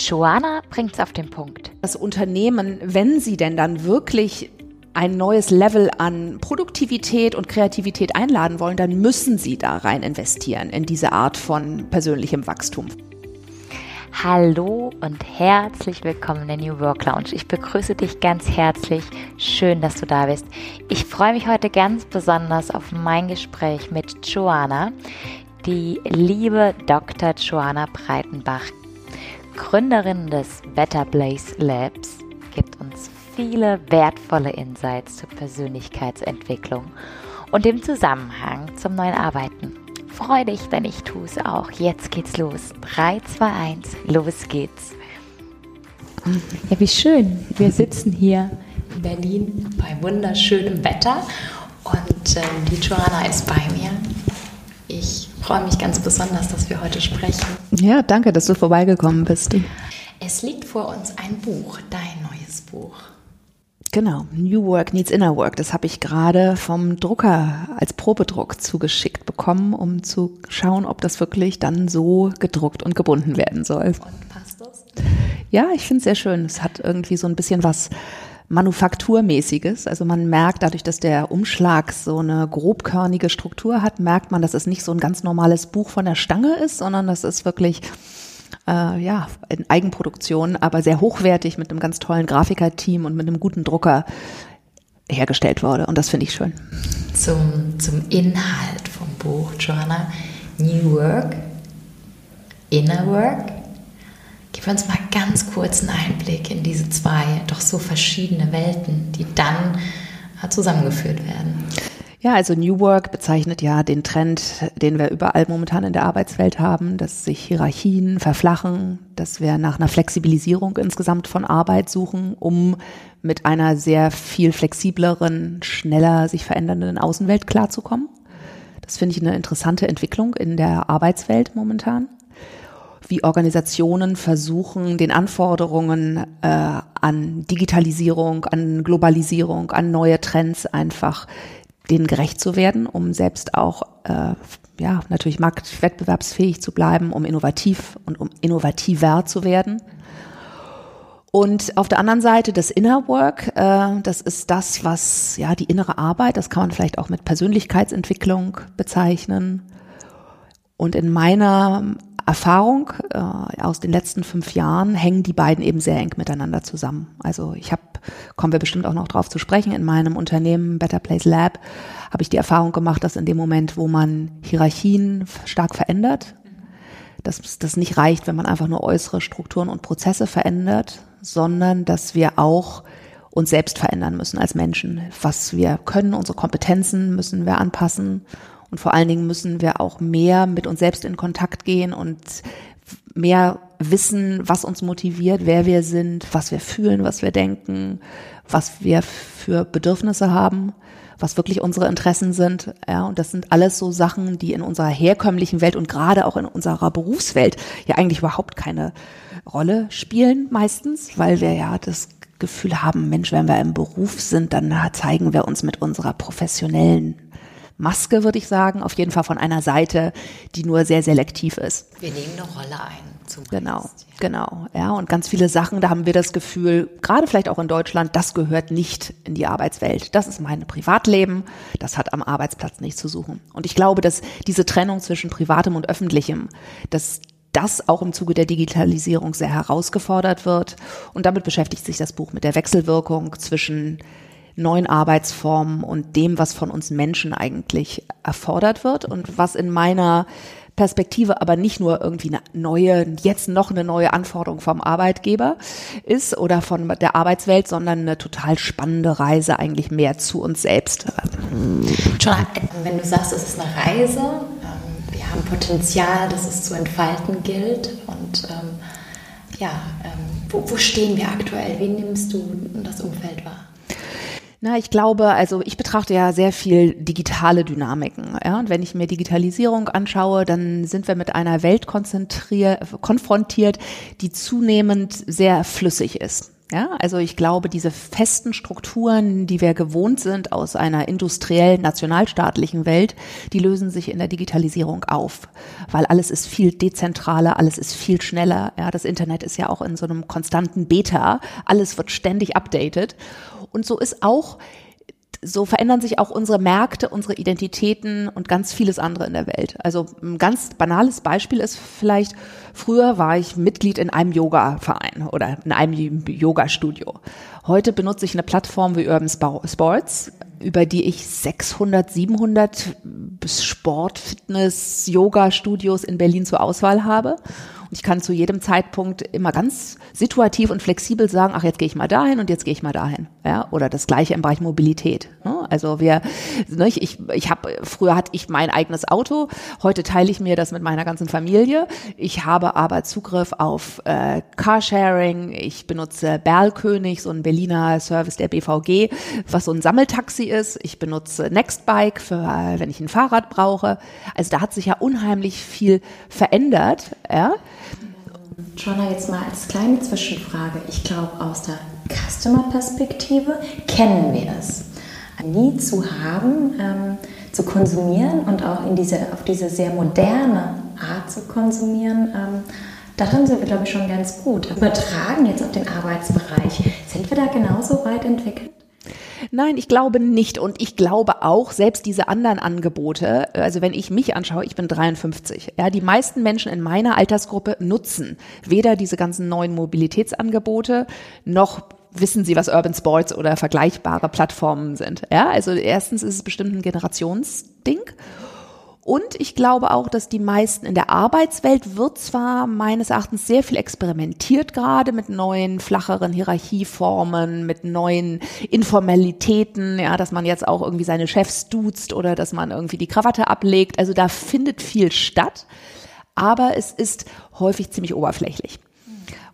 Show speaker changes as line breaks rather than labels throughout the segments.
Joanna bringt es auf den Punkt.
Das Unternehmen, wenn sie denn dann wirklich ein neues Level an Produktivität und Kreativität einladen wollen, dann müssen sie da rein investieren in diese Art von persönlichem Wachstum.
Hallo und herzlich willkommen in der New Work Lounge. Ich begrüße dich ganz herzlich. Schön, dass du da bist. Ich freue mich heute ganz besonders auf mein Gespräch mit Joanna, die liebe Dr. Joanna Breitenbach, Gründerin des Better Place Labs, gibt uns viele wertvolle Insights zur Persönlichkeitsentwicklung und dem Zusammenhang zum neuen Arbeiten. Freu dich, denn ich tue es auch. Jetzt geht's los. 3, 2, 1, los geht's.
Ja, wie schön. Wir sitzen hier in Berlin bei wunderschönem Wetter und ähm, die Joanna ist bei mir. Ich freue mich ganz besonders, dass wir heute sprechen.
Ja, danke, dass du vorbeigekommen bist.
Es liegt vor uns ein Buch, dein neues Buch.
Genau, New Work Needs Inner Work. Das habe ich gerade vom Drucker als Probedruck zugeschickt bekommen, um zu schauen, ob das wirklich dann so gedruckt und gebunden werden soll.
Und passt das?
Ja, ich finde es sehr schön. Es hat irgendwie so ein bisschen was Manufakturmäßiges. Also man merkt dadurch, dass der Umschlag so eine grobkörnige Struktur hat, merkt man, dass es nicht so ein ganz normales Buch von der Stange ist, sondern das ist wirklich äh, ja, in Eigenproduktion, aber sehr hochwertig mit einem ganz tollen Grafikerteam und mit einem guten Drucker hergestellt wurde. Und das finde ich schön.
Zum, zum Inhalt vom Buch, Joanna. New Work, Inner Work. Gib uns mal ganz kurz einen Einblick in diese zwei doch so verschiedene Welten, die dann äh, zusammengeführt werden.
Ja, also New Work bezeichnet ja den Trend, den wir überall momentan in der Arbeitswelt haben, dass sich Hierarchien verflachen, dass wir nach einer Flexibilisierung insgesamt von Arbeit suchen, um mit einer sehr viel flexibleren, schneller sich verändernden Außenwelt klarzukommen. Das finde ich eine interessante Entwicklung in der Arbeitswelt momentan wie Organisationen versuchen, den Anforderungen äh, an Digitalisierung, an Globalisierung, an neue Trends einfach denen gerecht zu werden, um selbst auch äh, ja natürlich marktwettbewerbsfähig zu bleiben, um innovativ und um innovativer zu werden. Und auf der anderen Seite das Inner Work, äh, das ist das, was ja die innere Arbeit, das kann man vielleicht auch mit Persönlichkeitsentwicklung bezeichnen. Und in meiner Erfahrung äh, aus den letzten fünf Jahren hängen die beiden eben sehr eng miteinander zusammen. Also ich habe, kommen wir bestimmt auch noch drauf zu sprechen, in meinem Unternehmen Better Place Lab habe ich die Erfahrung gemacht, dass in dem Moment, wo man Hierarchien stark verändert, dass das nicht reicht, wenn man einfach nur äußere Strukturen und Prozesse verändert, sondern dass wir auch uns selbst verändern müssen als Menschen. Was wir können, unsere Kompetenzen müssen wir anpassen und vor allen Dingen müssen wir auch mehr mit uns selbst in Kontakt gehen und mehr wissen, was uns motiviert, wer wir sind, was wir fühlen, was wir denken, was wir für Bedürfnisse haben, was wirklich unsere Interessen sind. Ja, und das sind alles so Sachen, die in unserer herkömmlichen Welt und gerade auch in unserer Berufswelt ja eigentlich überhaupt keine Rolle spielen meistens, weil wir ja das Gefühl haben, Mensch, wenn wir im Beruf sind, dann zeigen wir uns mit unserer professionellen Maske, würde ich sagen, auf jeden Fall von einer Seite, die nur sehr selektiv ist.
Wir nehmen eine Rolle ein.
Genau, ja. genau. Ja, und ganz viele Sachen, da haben wir das Gefühl, gerade vielleicht auch in Deutschland, das gehört nicht in die Arbeitswelt. Das ist mein Privatleben, das hat am Arbeitsplatz nichts zu suchen. Und ich glaube, dass diese Trennung zwischen Privatem und Öffentlichem, dass das auch im Zuge der Digitalisierung sehr herausgefordert wird. Und damit beschäftigt sich das Buch mit der Wechselwirkung zwischen neuen Arbeitsformen und dem, was von uns Menschen eigentlich erfordert wird und was in meiner Perspektive aber nicht nur irgendwie eine neue, jetzt noch eine neue Anforderung vom Arbeitgeber ist oder von der Arbeitswelt, sondern eine total spannende Reise eigentlich mehr zu uns selbst.
John, wenn du sagst, es ist eine Reise, ähm, wir haben Potenzial, das es zu entfalten gilt und ähm, ja, ähm, wo, wo stehen wir aktuell? Wie nimmst du das Umfeld wahr?
Na, ich glaube, also ich betrachte ja sehr viel digitale Dynamiken. Ja? Und wenn ich mir Digitalisierung anschaue, dann sind wir mit einer Welt konfrontiert, die zunehmend sehr flüssig ist. Ja, also ich glaube, diese festen Strukturen, die wir gewohnt sind aus einer industriellen, nationalstaatlichen Welt, die lösen sich in der Digitalisierung auf, weil alles ist viel dezentraler, alles ist viel schneller. Ja, das Internet ist ja auch in so einem konstanten Beta, alles wird ständig updated und so ist auch so verändern sich auch unsere Märkte, unsere Identitäten und ganz vieles andere in der Welt. Also ein ganz banales Beispiel ist vielleicht, früher war ich Mitglied in einem Yoga-Verein oder in einem Yoga-Studio. Heute benutze ich eine Plattform wie Urban Sports, über die ich 600, 700 Sport, Fitness, Yoga-Studios in Berlin zur Auswahl habe. Ich kann zu jedem Zeitpunkt immer ganz situativ und flexibel sagen, ach, jetzt gehe ich mal dahin und jetzt gehe ich mal dahin. Ja, oder das gleiche im Bereich Mobilität. Ne? Also wir, ne, ich, ich habe, früher hatte ich mein eigenes Auto, heute teile ich mir das mit meiner ganzen Familie. Ich habe aber Zugriff auf äh, Carsharing, ich benutze Berlkönig, so ein Berliner Service der BVG, was so ein Sammeltaxi ist. Ich benutze Nextbike, für, äh, wenn ich ein Fahrrad brauche. Also da hat sich ja unheimlich viel verändert. Ja?
Joanna, jetzt mal als kleine Zwischenfrage. Ich glaube, aus der Customer-Perspektive kennen wir es. Nie zu haben, ähm, zu konsumieren und auch in diese, auf diese sehr moderne Art zu konsumieren, ähm, darin sind wir, glaube ich, schon ganz gut. Übertragen jetzt auf den Arbeitsbereich, sind wir da genauso weit entwickelt?
Nein, ich glaube nicht. Und ich glaube auch, selbst diese anderen Angebote, also wenn ich mich anschaue, ich bin 53. Ja, die meisten Menschen in meiner Altersgruppe nutzen weder diese ganzen neuen Mobilitätsangebote noch wissen sie, was Urban Sports oder vergleichbare Plattformen sind. Ja, also erstens ist es bestimmt ein Generationsding. Und ich glaube auch, dass die meisten in der Arbeitswelt wird zwar meines Erachtens sehr viel experimentiert gerade mit neuen, flacheren Hierarchieformen, mit neuen Informalitäten, ja, dass man jetzt auch irgendwie seine Chefs duzt oder dass man irgendwie die Krawatte ablegt. Also da findet viel statt. Aber es ist häufig ziemlich oberflächlich.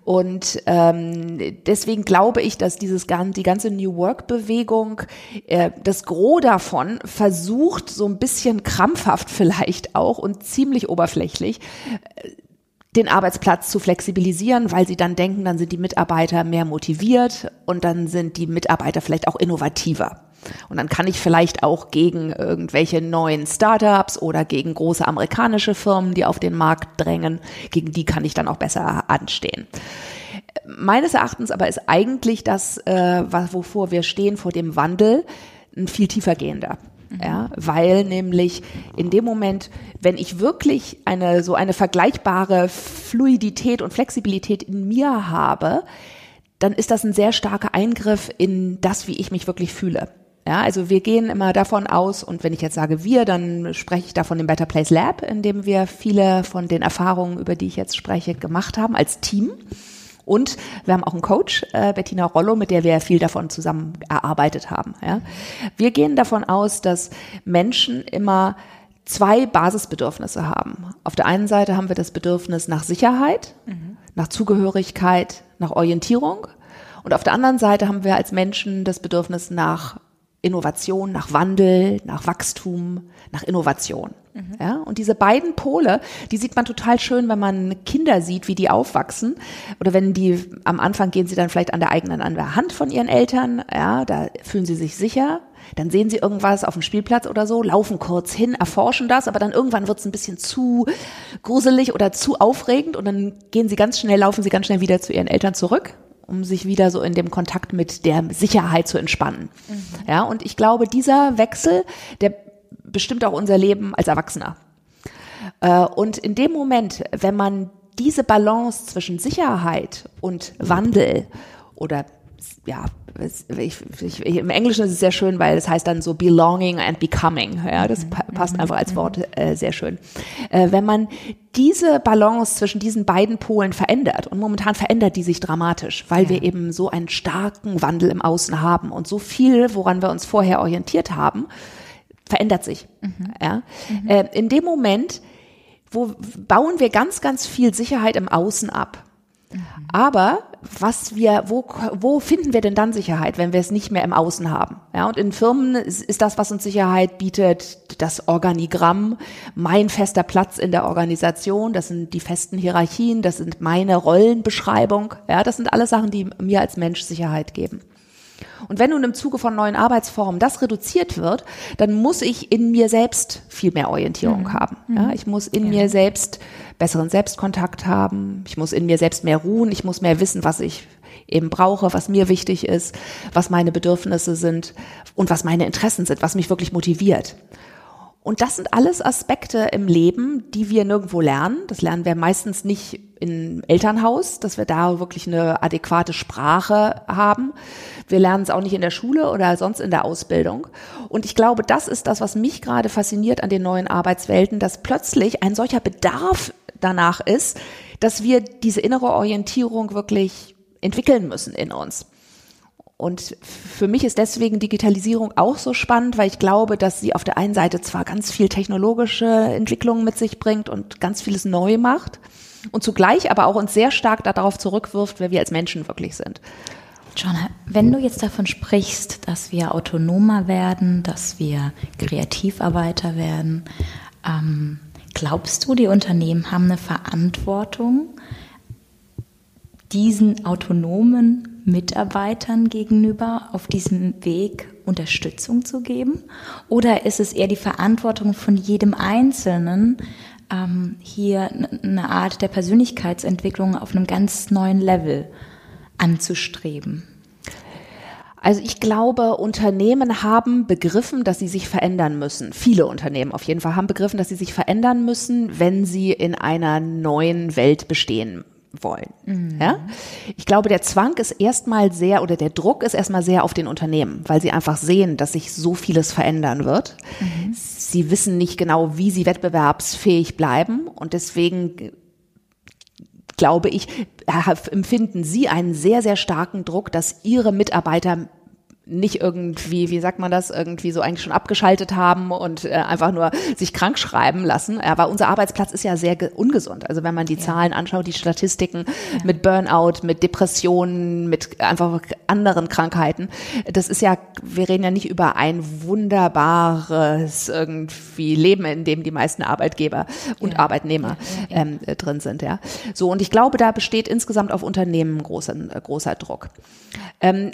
Und ähm, deswegen glaube ich, dass dieses die ganze New Work Bewegung, äh, das Gros davon versucht so ein bisschen krampfhaft vielleicht auch und ziemlich oberflächlich äh, den Arbeitsplatz zu flexibilisieren, weil sie dann denken, dann sind die Mitarbeiter mehr motiviert und dann sind die Mitarbeiter vielleicht auch innovativer. Und dann kann ich vielleicht auch gegen irgendwelche neuen Startups oder gegen große amerikanische Firmen, die auf den Markt drängen, gegen die kann ich dann auch besser anstehen. Meines Erachtens aber ist eigentlich das, äh, wovor wir stehen, vor dem Wandel, ein viel tiefer gehender. Mhm. Ja, weil nämlich in dem Moment, wenn ich wirklich eine, so eine vergleichbare Fluidität und Flexibilität in mir habe, dann ist das ein sehr starker Eingriff in das, wie ich mich wirklich fühle. Ja, also wir gehen immer davon aus, und wenn ich jetzt sage wir, dann spreche ich da von dem Better Place Lab, in dem wir viele von den Erfahrungen, über die ich jetzt spreche, gemacht haben als Team. Und wir haben auch einen Coach, äh, Bettina Rollo, mit der wir viel davon zusammen erarbeitet haben. Ja. Wir gehen davon aus, dass Menschen immer zwei Basisbedürfnisse haben. Auf der einen Seite haben wir das Bedürfnis nach Sicherheit, mhm. nach Zugehörigkeit, nach Orientierung. Und auf der anderen Seite haben wir als Menschen das Bedürfnis nach Innovation, nach Wandel, nach Wachstum, nach Innovation. Mhm. Ja, und diese beiden Pole, die sieht man total schön, wenn man Kinder sieht, wie die aufwachsen. Oder wenn die am Anfang gehen sie dann vielleicht an der eigenen an der Hand von ihren Eltern. Ja, da fühlen sie sich sicher. Dann sehen sie irgendwas auf dem Spielplatz oder so, laufen kurz hin, erforschen das, aber dann irgendwann wird es ein bisschen zu gruselig oder zu aufregend und dann gehen sie ganz schnell, laufen sie ganz schnell wieder zu ihren Eltern zurück um sich wieder so in dem Kontakt mit der Sicherheit zu entspannen. Mhm. Ja, und ich glaube, dieser Wechsel, der bestimmt auch unser Leben als Erwachsener. Äh, und in dem Moment, wenn man diese Balance zwischen Sicherheit und Wandel oder ja, ich, ich, im Englischen ist es sehr schön, weil es heißt dann so belonging and becoming. Ja, das pa passt mhm. einfach als Wort äh, sehr schön. Äh, wenn man diese Balance zwischen diesen beiden Polen verändert und momentan verändert die sich dramatisch, weil ja. wir eben so einen starken Wandel im Außen haben und so viel, woran wir uns vorher orientiert haben, verändert sich. Mhm. Ja, mhm. Äh, in dem Moment, wo bauen wir ganz, ganz viel Sicherheit im Außen ab. Mhm. Aber was wir, wo, wo finden wir denn dann Sicherheit, wenn wir es nicht mehr im Außen haben? Ja, und in Firmen ist, ist das, was uns Sicherheit bietet, das Organigramm, mein fester Platz in der Organisation, das sind die festen Hierarchien, das sind meine Rollenbeschreibung. Ja, das sind alles Sachen, die mir als Mensch Sicherheit geben. Und wenn nun im Zuge von neuen Arbeitsformen das reduziert wird, dann muss ich in mir selbst viel mehr Orientierung mhm. haben. Ja, mhm. ich muss in ja. mir selbst besseren Selbstkontakt haben. Ich muss in mir selbst mehr ruhen. Ich muss mehr wissen, was ich eben brauche, was mir wichtig ist, was meine Bedürfnisse sind und was meine Interessen sind, was mich wirklich motiviert. Und das sind alles Aspekte im Leben, die wir nirgendwo lernen. Das lernen wir meistens nicht im Elternhaus, dass wir da wirklich eine adäquate Sprache haben. Wir lernen es auch nicht in der Schule oder sonst in der Ausbildung. Und ich glaube, das ist das, was mich gerade fasziniert an den neuen Arbeitswelten, dass plötzlich ein solcher Bedarf danach ist, dass wir diese innere Orientierung wirklich entwickeln müssen in uns. Und für mich ist deswegen Digitalisierung auch so spannend, weil ich glaube, dass sie auf der einen Seite zwar ganz viel technologische Entwicklungen mit sich bringt und ganz vieles neu macht und zugleich aber auch uns sehr stark darauf zurückwirft, wer wir als Menschen wirklich sind.
John, wenn du jetzt davon sprichst, dass wir autonomer werden, dass wir Kreativarbeiter werden, ähm, glaubst du, die Unternehmen haben eine Verantwortung, diesen autonomen Mitarbeitern gegenüber auf diesem Weg Unterstützung zu geben? Oder ist es eher die Verantwortung von jedem Einzelnen, ähm, hier eine Art der Persönlichkeitsentwicklung auf einem ganz neuen Level anzustreben?
Also ich glaube, Unternehmen haben begriffen, dass sie sich verändern müssen. Viele Unternehmen auf jeden Fall haben begriffen, dass sie sich verändern müssen, wenn sie in einer neuen Welt bestehen wollen. Mhm. Ja? Ich glaube, der Zwang ist erstmal sehr oder der Druck ist erstmal sehr auf den Unternehmen, weil sie einfach sehen, dass sich so vieles verändern wird. Mhm. Sie wissen nicht genau, wie sie wettbewerbsfähig bleiben und deswegen glaube ich, empfinden Sie einen sehr, sehr starken Druck, dass Ihre Mitarbeiter nicht irgendwie, wie sagt man das, irgendwie so eigentlich schon abgeschaltet haben und äh, einfach nur sich krank schreiben lassen. Aber unser Arbeitsplatz ist ja sehr ungesund. Also wenn man die ja. Zahlen anschaut, die Statistiken ja. mit Burnout, mit Depressionen, mit einfach anderen Krankheiten, das ist ja, wir reden ja nicht über ein wunderbares irgendwie Leben, in dem die meisten Arbeitgeber und ja. Arbeitnehmer ähm, drin sind. Ja, so und ich glaube, da besteht insgesamt auf Unternehmen großer, großer Druck. Ähm,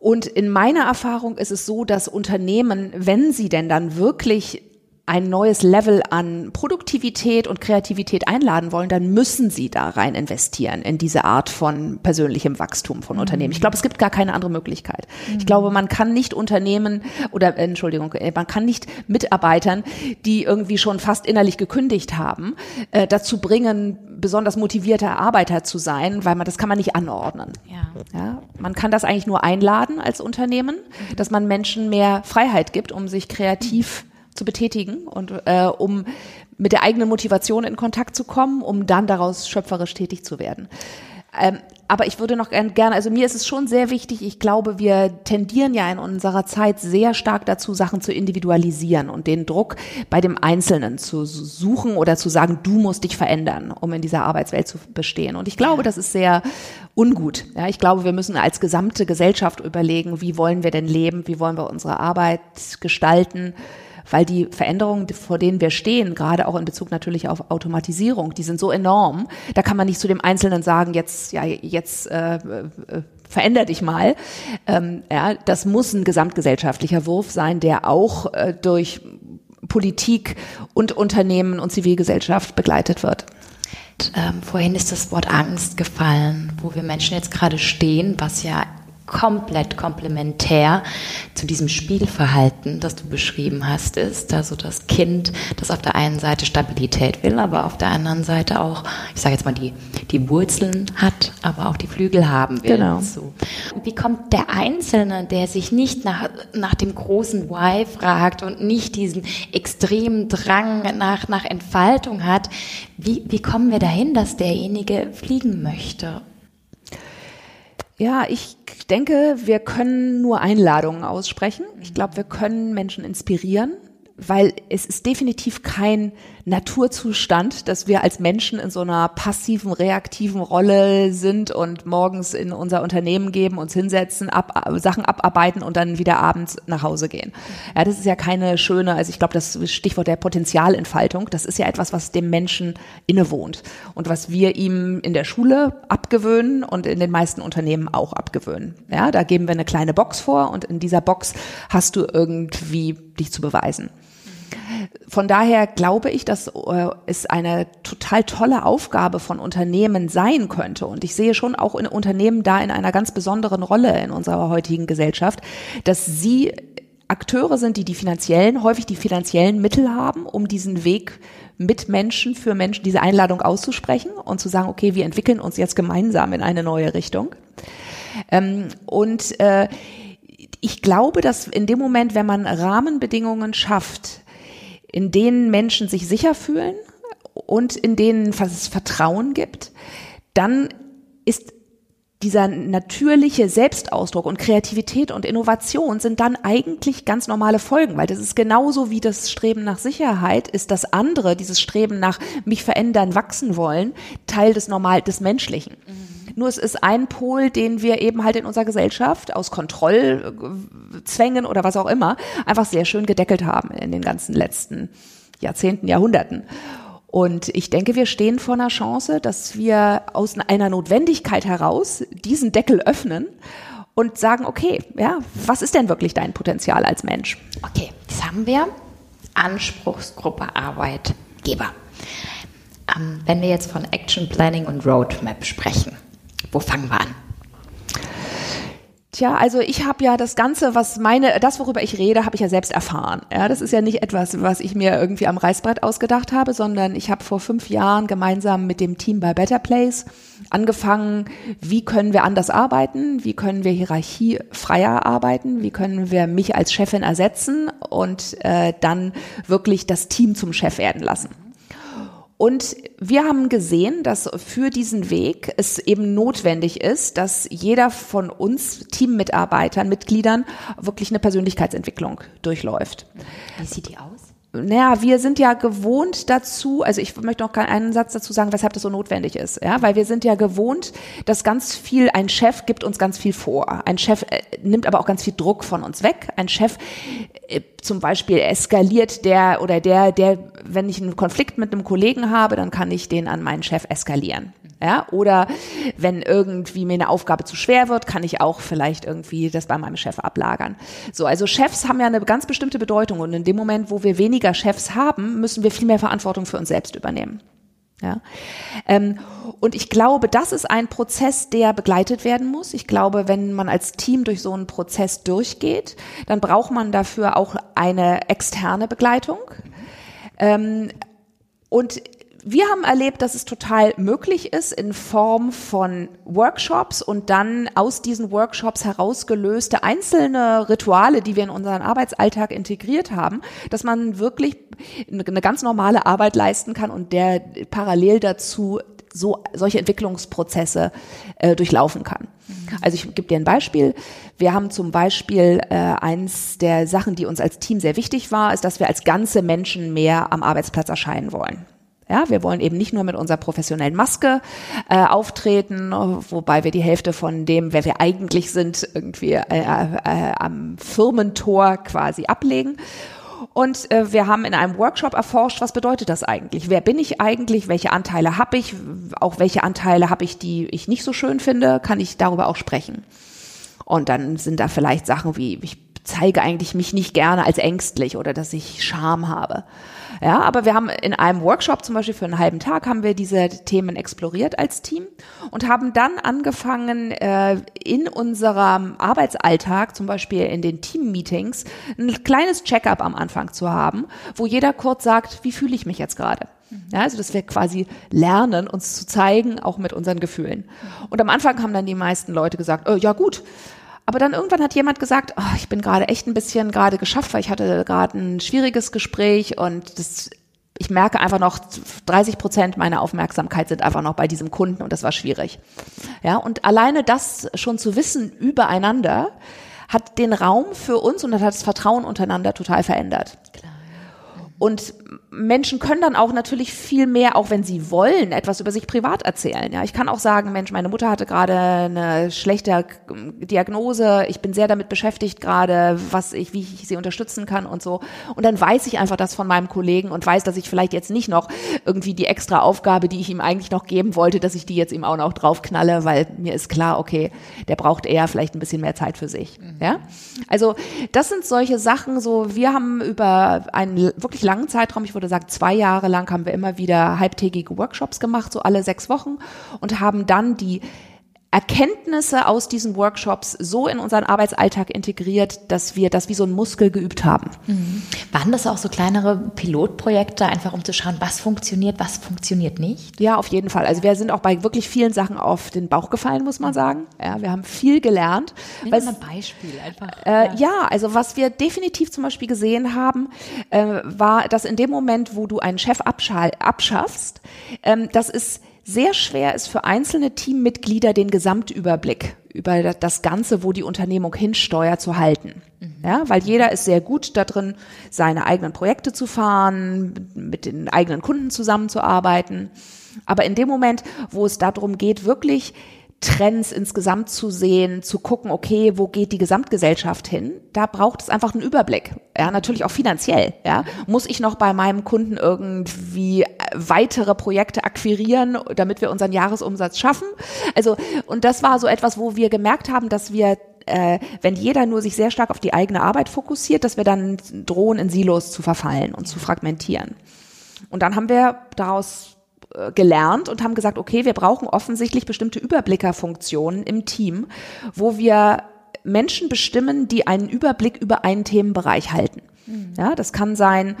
und in meiner Erfahrung ist es so, dass Unternehmen, wenn sie denn dann wirklich ein neues Level an Produktivität und Kreativität einladen wollen, dann müssen sie da rein investieren in diese Art von persönlichem Wachstum von Unternehmen. Ich glaube, es gibt gar keine andere Möglichkeit. Ich glaube, man kann nicht Unternehmen oder äh, Entschuldigung, äh, man kann nicht Mitarbeitern, die irgendwie schon fast innerlich gekündigt haben, äh, dazu bringen, besonders motivierter Arbeiter zu sein, weil man das kann man nicht anordnen. Ja. ja. Man kann das eigentlich nur einladen als Unternehmen, dass man Menschen mehr Freiheit gibt, um sich kreativ zu betätigen und äh, um mit der eigenen Motivation in Kontakt zu kommen, um dann daraus schöpferisch tätig zu werden. Ähm, aber ich würde noch gerne, also mir ist es schon sehr wichtig, ich glaube, wir tendieren ja in unserer Zeit sehr stark dazu, Sachen zu individualisieren und den Druck bei dem Einzelnen zu suchen oder zu sagen, du musst dich verändern, um in dieser Arbeitswelt zu bestehen. Und ich glaube, das ist sehr ungut. Ja, ich glaube, wir müssen als gesamte Gesellschaft überlegen, wie wollen wir denn leben, wie wollen wir unsere Arbeit gestalten weil die Veränderungen, vor denen wir stehen, gerade auch in Bezug natürlich auf Automatisierung, die sind so enorm. Da kann man nicht zu dem Einzelnen sagen, jetzt, ja, jetzt äh, äh, veränder dich mal. Ähm, ja, das muss ein gesamtgesellschaftlicher Wurf sein, der auch äh, durch Politik und Unternehmen und Zivilgesellschaft begleitet wird.
Ähm, vorhin ist das Wort Angst gefallen, wo wir Menschen jetzt gerade stehen, was ja komplett komplementär zu diesem Spielverhalten, das du beschrieben hast, ist also das Kind, das auf der einen Seite Stabilität will, aber auf der anderen Seite auch, ich sage jetzt mal, die, die Wurzeln hat, aber auch die Flügel haben will. Genau. So. Wie kommt der Einzelne, der sich nicht nach, nach dem großen Why fragt und nicht diesen extremen Drang nach, nach Entfaltung hat, wie, wie kommen wir dahin, dass derjenige fliegen möchte?
Ja, ich denke, wir können nur Einladungen aussprechen. Ich glaube, wir können Menschen inspirieren. Weil es ist definitiv kein Naturzustand, dass wir als Menschen in so einer passiven, reaktiven Rolle sind und morgens in unser Unternehmen geben, uns hinsetzen, ab, Sachen abarbeiten und dann wieder abends nach Hause gehen. Ja, das ist ja keine schöne, also ich glaube, das Stichwort der Potenzialentfaltung, das ist ja etwas, was dem Menschen innewohnt und was wir ihm in der Schule abgewöhnen und in den meisten Unternehmen auch abgewöhnen. Ja, da geben wir eine kleine Box vor und in dieser Box hast du irgendwie dich zu beweisen. Von daher glaube ich, dass äh, es eine total tolle Aufgabe von Unternehmen sein könnte. Und ich sehe schon auch in Unternehmen da in einer ganz besonderen Rolle in unserer heutigen Gesellschaft, dass sie Akteure sind, die die finanziellen, häufig die finanziellen Mittel haben, um diesen Weg mit Menschen für Menschen diese Einladung auszusprechen und zu sagen, okay, wir entwickeln uns jetzt gemeinsam in eine neue Richtung. Ähm, und äh, ich glaube, dass in dem Moment, wenn man Rahmenbedingungen schafft, in denen Menschen sich sicher fühlen und in denen es Vertrauen gibt, dann ist dieser natürliche Selbstausdruck und Kreativität und Innovation sind dann eigentlich ganz normale Folgen, weil das ist genauso wie das Streben nach Sicherheit, ist das andere, dieses Streben nach mich verändern, wachsen wollen, Teil des Normal, des Menschlichen. Mhm. Nur es ist ein Pol, den wir eben halt in unserer Gesellschaft aus Kontrollzwängen oder was auch immer einfach sehr schön gedeckelt haben in den ganzen letzten Jahrzehnten, Jahrhunderten. Und ich denke, wir stehen vor einer Chance, dass wir aus einer Notwendigkeit heraus diesen Deckel öffnen und sagen, okay, ja, was ist denn wirklich dein Potenzial als Mensch?
Okay, das haben wir. Anspruchsgruppe Arbeitgeber. Ähm, wenn wir jetzt von Action Planning und Roadmap sprechen, wo fangen wir an?
Tja, also ich habe ja das Ganze, was meine, das worüber ich rede, habe ich ja selbst erfahren. Ja, das ist ja nicht etwas, was ich mir irgendwie am Reißbrett ausgedacht habe, sondern ich habe vor fünf Jahren gemeinsam mit dem Team bei Better Place angefangen, wie können wir anders arbeiten, wie können wir hierarchiefreier arbeiten, wie können wir mich als Chefin ersetzen und äh, dann wirklich das Team zum Chef werden lassen. Und wir haben gesehen, dass für diesen Weg es eben notwendig ist, dass jeder von uns Teammitarbeitern, Mitgliedern wirklich eine Persönlichkeitsentwicklung durchläuft.
Wie sieht die aus?
Naja, wir sind ja gewohnt dazu, also ich möchte noch einen Satz dazu sagen, weshalb das so notwendig ist, ja, weil wir sind ja gewohnt, dass ganz viel, ein Chef gibt uns ganz viel vor. Ein Chef äh, nimmt aber auch ganz viel Druck von uns weg. Ein Chef äh, zum Beispiel eskaliert der oder der, der, wenn ich einen Konflikt mit einem Kollegen habe, dann kann ich den an meinen Chef eskalieren. Ja, oder wenn irgendwie mir eine Aufgabe zu schwer wird, kann ich auch vielleicht irgendwie das bei meinem Chef ablagern. So, also Chefs haben ja eine ganz bestimmte Bedeutung und in dem Moment, wo wir weniger Chefs haben, müssen wir viel mehr Verantwortung für uns selbst übernehmen. Ja. Ähm, und ich glaube, das ist ein Prozess, der begleitet werden muss. Ich glaube, wenn man als Team durch so einen Prozess durchgeht, dann braucht man dafür auch eine externe Begleitung. Ähm, und wir haben erlebt, dass es total möglich ist, in Form von Workshops und dann aus diesen Workshops herausgelöste einzelne Rituale, die wir in unseren Arbeitsalltag integriert haben, dass man wirklich eine ganz normale Arbeit leisten kann und der parallel dazu so solche Entwicklungsprozesse äh, durchlaufen kann. Also ich gebe dir ein Beispiel. Wir haben zum Beispiel äh, eins der Sachen, die uns als Team sehr wichtig war, ist, dass wir als ganze Menschen mehr am Arbeitsplatz erscheinen wollen. Ja, wir wollen eben nicht nur mit unserer professionellen Maske äh, auftreten, wobei wir die Hälfte von dem, wer wir eigentlich sind, irgendwie äh, äh, am Firmentor quasi ablegen. Und äh, wir haben in einem Workshop erforscht, was bedeutet das eigentlich? Wer bin ich eigentlich? Welche Anteile habe ich? Auch welche Anteile habe ich, die ich nicht so schön finde? Kann ich darüber auch sprechen? Und dann sind da vielleicht Sachen wie, ich zeige eigentlich mich nicht gerne als ängstlich oder dass ich Scham habe. Ja, aber wir haben in einem Workshop zum Beispiel für einen halben Tag haben wir diese Themen exploriert als Team und haben dann angefangen, äh, in unserem Arbeitsalltag, zum Beispiel in den Team-Meetings, ein kleines Check-up am Anfang zu haben, wo jeder kurz sagt, wie fühle ich mich jetzt gerade? Ja, also dass wir quasi lernen, uns zu zeigen, auch mit unseren Gefühlen. Und am Anfang haben dann die meisten Leute gesagt, oh, ja gut, aber dann irgendwann hat jemand gesagt, oh, ich bin gerade echt ein bisschen gerade geschafft, weil ich hatte gerade ein schwieriges Gespräch und das, ich merke einfach noch, 30 Prozent meiner Aufmerksamkeit sind einfach noch bei diesem Kunden und das war schwierig. Ja, und alleine das schon zu wissen übereinander hat den Raum für uns und hat das Vertrauen untereinander total verändert. Und Menschen können dann auch natürlich viel mehr, auch wenn sie wollen, etwas über sich privat erzählen. Ja, ich kann auch sagen, Mensch, meine Mutter hatte gerade eine schlechte Diagnose. Ich bin sehr damit beschäftigt gerade, was ich, wie ich sie unterstützen kann und so. Und dann weiß ich einfach das von meinem Kollegen und weiß, dass ich vielleicht jetzt nicht noch irgendwie die extra Aufgabe, die ich ihm eigentlich noch geben wollte, dass ich die jetzt ihm auch noch draufknalle, weil mir ist klar, okay, der braucht eher vielleicht ein bisschen mehr Zeit für sich. Ja, also das sind solche Sachen. So, wir haben über einen wirklich langen Zeitraum, ich würde sagen zwei Jahre lang, haben wir immer wieder halbtägige Workshops gemacht, so alle sechs Wochen und haben dann die Erkenntnisse aus diesen Workshops so in unseren Arbeitsalltag integriert, dass wir das wie so ein Muskel geübt haben.
Mhm. Waren das auch so kleinere Pilotprojekte, einfach um zu schauen, was funktioniert, was funktioniert nicht?
Ja, auf jeden Fall. Also wir sind auch bei wirklich vielen Sachen auf den Bauch gefallen, muss man sagen. Ja, wir haben viel gelernt.
Nimm mal ein Beispiel einfach.
Äh, ja, also was wir definitiv zum Beispiel gesehen haben, äh, war, dass in dem Moment, wo du einen Chef abschaffst, ähm, das ist sehr schwer ist für einzelne Teammitglieder den Gesamtüberblick über das Ganze, wo die Unternehmung hinsteuert, zu halten. Mhm. Ja, weil jeder ist sehr gut darin, seine eigenen Projekte zu fahren, mit den eigenen Kunden zusammenzuarbeiten. Aber in dem Moment, wo es darum geht, wirklich Trends insgesamt zu sehen, zu gucken, okay, wo geht die Gesamtgesellschaft hin? Da braucht es einfach einen Überblick. Ja, natürlich auch finanziell. Ja, muss ich noch bei meinem Kunden irgendwie weitere Projekte akquirieren, damit wir unseren Jahresumsatz schaffen? Also, und das war so etwas, wo wir gemerkt haben, dass wir äh, wenn jeder nur sich sehr stark auf die eigene Arbeit fokussiert, dass wir dann drohen, in Silos zu verfallen und zu fragmentieren. Und dann haben wir daraus äh, gelernt und haben gesagt, okay, wir brauchen offensichtlich bestimmte Überblickerfunktionen im Team, wo wir Menschen bestimmen, die einen Überblick über einen Themenbereich halten. Mhm. Ja, das kann sein,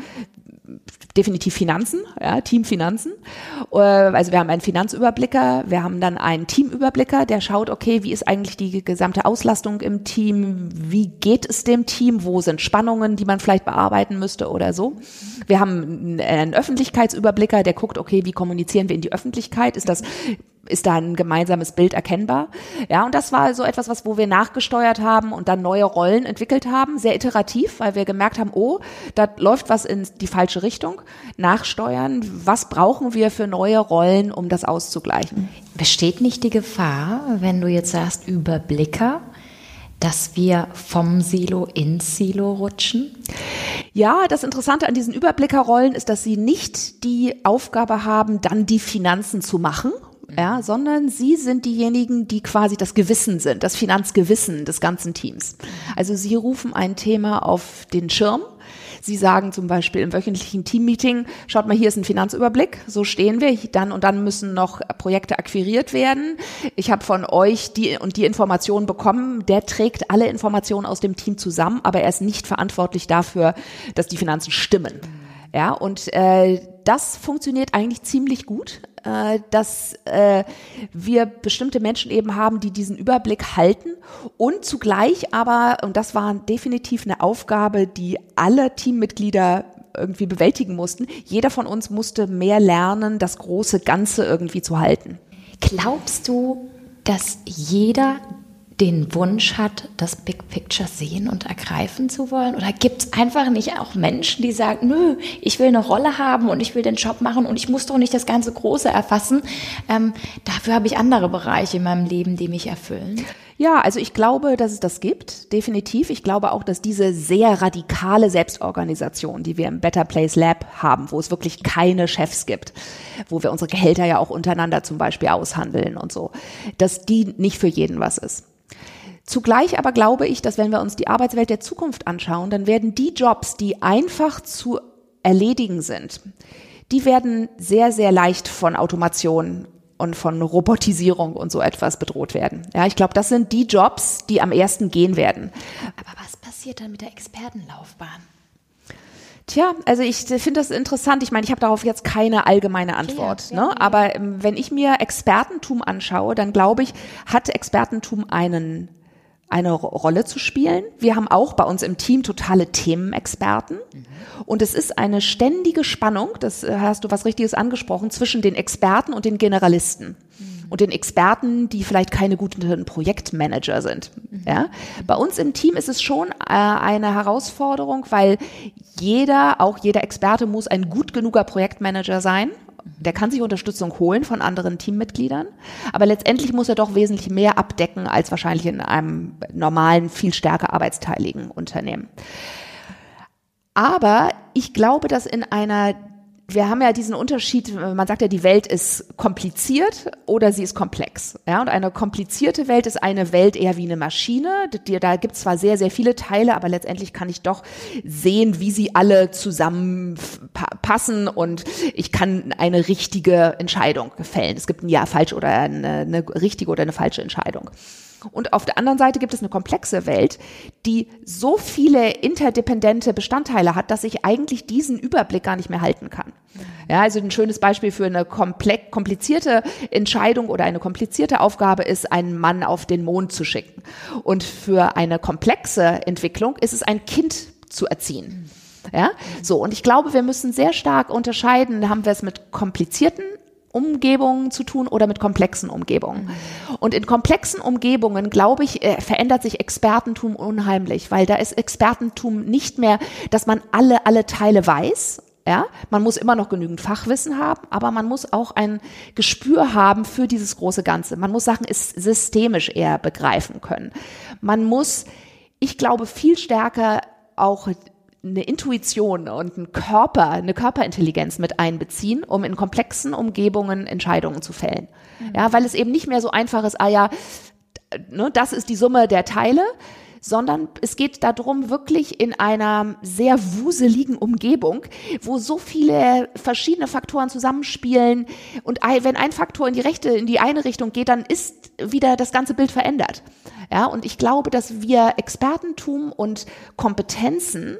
definitiv Finanzen, ja, Team Finanzen. Äh, also wir haben einen Finanzüberblicker, wir haben dann einen Teamüberblicker, der schaut, okay, wie ist eigentlich die gesamte Auslastung im Team, wie geht es dem Team, wo sind Spannungen, die man vielleicht bearbeiten müsste oder so. Wir haben einen Öffentlichkeitsüberblicker, der guckt, okay, wie kommunizieren wir in die Öffentlichkeit? Ist das ist da ein gemeinsames Bild erkennbar. Ja, und das war so etwas, was, wo wir nachgesteuert haben und dann neue Rollen entwickelt haben, sehr iterativ, weil wir gemerkt haben, oh, da läuft was in die falsche Richtung. Nachsteuern, was brauchen wir für neue Rollen, um das auszugleichen?
Besteht nicht die Gefahr, wenn du jetzt sagst Überblicker, dass wir vom Silo ins Silo rutschen?
Ja, das Interessante an diesen Überblickerrollen ist, dass sie nicht die Aufgabe haben, dann die Finanzen zu machen ja, sondern sie sind diejenigen, die quasi das Gewissen sind, das Finanzgewissen des ganzen Teams. Also sie rufen ein Thema auf den Schirm. Sie sagen zum Beispiel im wöchentlichen Teammeeting, schaut mal, hier ist ein Finanzüberblick, so stehen wir, dann und dann müssen noch Projekte akquiriert werden. Ich habe von euch die und die Informationen bekommen, der trägt alle Informationen aus dem Team zusammen, aber er ist nicht verantwortlich dafür, dass die Finanzen stimmen. Ja, und äh, das funktioniert eigentlich ziemlich gut, äh, dass äh, wir bestimmte Menschen eben haben, die diesen Überblick halten und zugleich aber, und das war definitiv eine Aufgabe, die alle Teammitglieder irgendwie bewältigen mussten, jeder von uns musste mehr lernen, das große Ganze irgendwie zu halten.
Glaubst du, dass jeder den Wunsch hat, das Big Picture sehen und ergreifen zu wollen? Oder gibt es einfach nicht auch Menschen, die sagen, nö, ich will eine Rolle haben und ich will den Job machen und ich muss doch nicht das ganze Große erfassen. Ähm, dafür habe ich andere Bereiche in meinem Leben, die mich erfüllen.
Ja, also ich glaube, dass es das gibt, definitiv. Ich glaube auch, dass diese sehr radikale Selbstorganisation, die wir im Better Place Lab haben, wo es wirklich keine Chefs gibt, wo wir unsere Gehälter ja auch untereinander zum Beispiel aushandeln und so, dass die nicht für jeden was ist. Zugleich aber glaube ich, dass wenn wir uns die Arbeitswelt der Zukunft anschauen, dann werden die Jobs, die einfach zu erledigen sind, die werden sehr, sehr leicht von Automation und von Robotisierung und so etwas bedroht werden. Ja, ich glaube, das sind die Jobs, die am ersten gehen werden.
Aber was passiert dann mit der Expertenlaufbahn?
Tja, also ich finde das interessant. Ich meine, ich habe darauf jetzt keine allgemeine Antwort. Ja, ja, ne? Aber ähm, wenn ich mir Expertentum anschaue, dann glaube ich, hat Expertentum einen eine Rolle zu spielen. Wir haben auch bei uns im Team totale Themenexperten. Mhm. Und es ist eine ständige Spannung, das äh, hast du was Richtiges angesprochen, zwischen den Experten und den Generalisten. Mhm. und den Experten, die vielleicht keine guten Projektmanager sind. Mhm. Ja? Bei uns im Team ist es schon äh, eine Herausforderung, weil jeder, auch jeder Experte muss ein gut genuger Projektmanager sein der kann sich Unterstützung holen von anderen Teammitgliedern, aber letztendlich muss er doch wesentlich mehr abdecken als wahrscheinlich in einem normalen, viel stärker arbeitsteiligen Unternehmen. Aber ich glaube, dass in einer wir haben ja diesen Unterschied, man sagt ja, die Welt ist kompliziert oder sie ist komplex. Ja, und eine komplizierte Welt ist eine Welt eher wie eine Maschine. Da gibt es zwar sehr, sehr viele Teile, aber letztendlich kann ich doch sehen, wie sie alle zusammenpassen und ich kann eine richtige Entscheidung fällen. Es gibt ein Ja, falsch oder eine, eine richtige oder eine falsche Entscheidung. Und auf der anderen Seite gibt es eine komplexe Welt, die so viele interdependente Bestandteile hat, dass ich eigentlich diesen Überblick gar nicht mehr halten kann. Ja, also ein schönes Beispiel für eine komplizierte Entscheidung oder eine komplizierte Aufgabe ist, einen Mann auf den Mond zu schicken. Und für eine komplexe Entwicklung ist es ein Kind zu erziehen. Ja, so. Und ich glaube, wir müssen sehr stark unterscheiden, haben wir es mit komplizierten Umgebungen zu tun oder mit komplexen Umgebungen. Und in komplexen Umgebungen, glaube ich, äh, verändert sich Expertentum unheimlich, weil da ist Expertentum nicht mehr, dass man alle, alle Teile weiß. Ja, man muss immer noch genügend Fachwissen haben, aber man muss auch ein Gespür haben für dieses große Ganze. Man muss Sachen ist systemisch eher begreifen können. Man muss, ich glaube, viel stärker auch eine Intuition und ein Körper, eine Körperintelligenz mit einbeziehen, um in komplexen Umgebungen Entscheidungen zu fällen. Mhm. Ja, weil es eben nicht mehr so einfach ist, ah ja, ne, das ist die Summe der Teile, sondern es geht darum, wirklich in einer sehr wuseligen Umgebung, wo so viele verschiedene Faktoren zusammenspielen und wenn ein Faktor in die rechte, in die eine Richtung geht, dann ist wieder das ganze Bild verändert. Ja, und ich glaube, dass wir Expertentum und Kompetenzen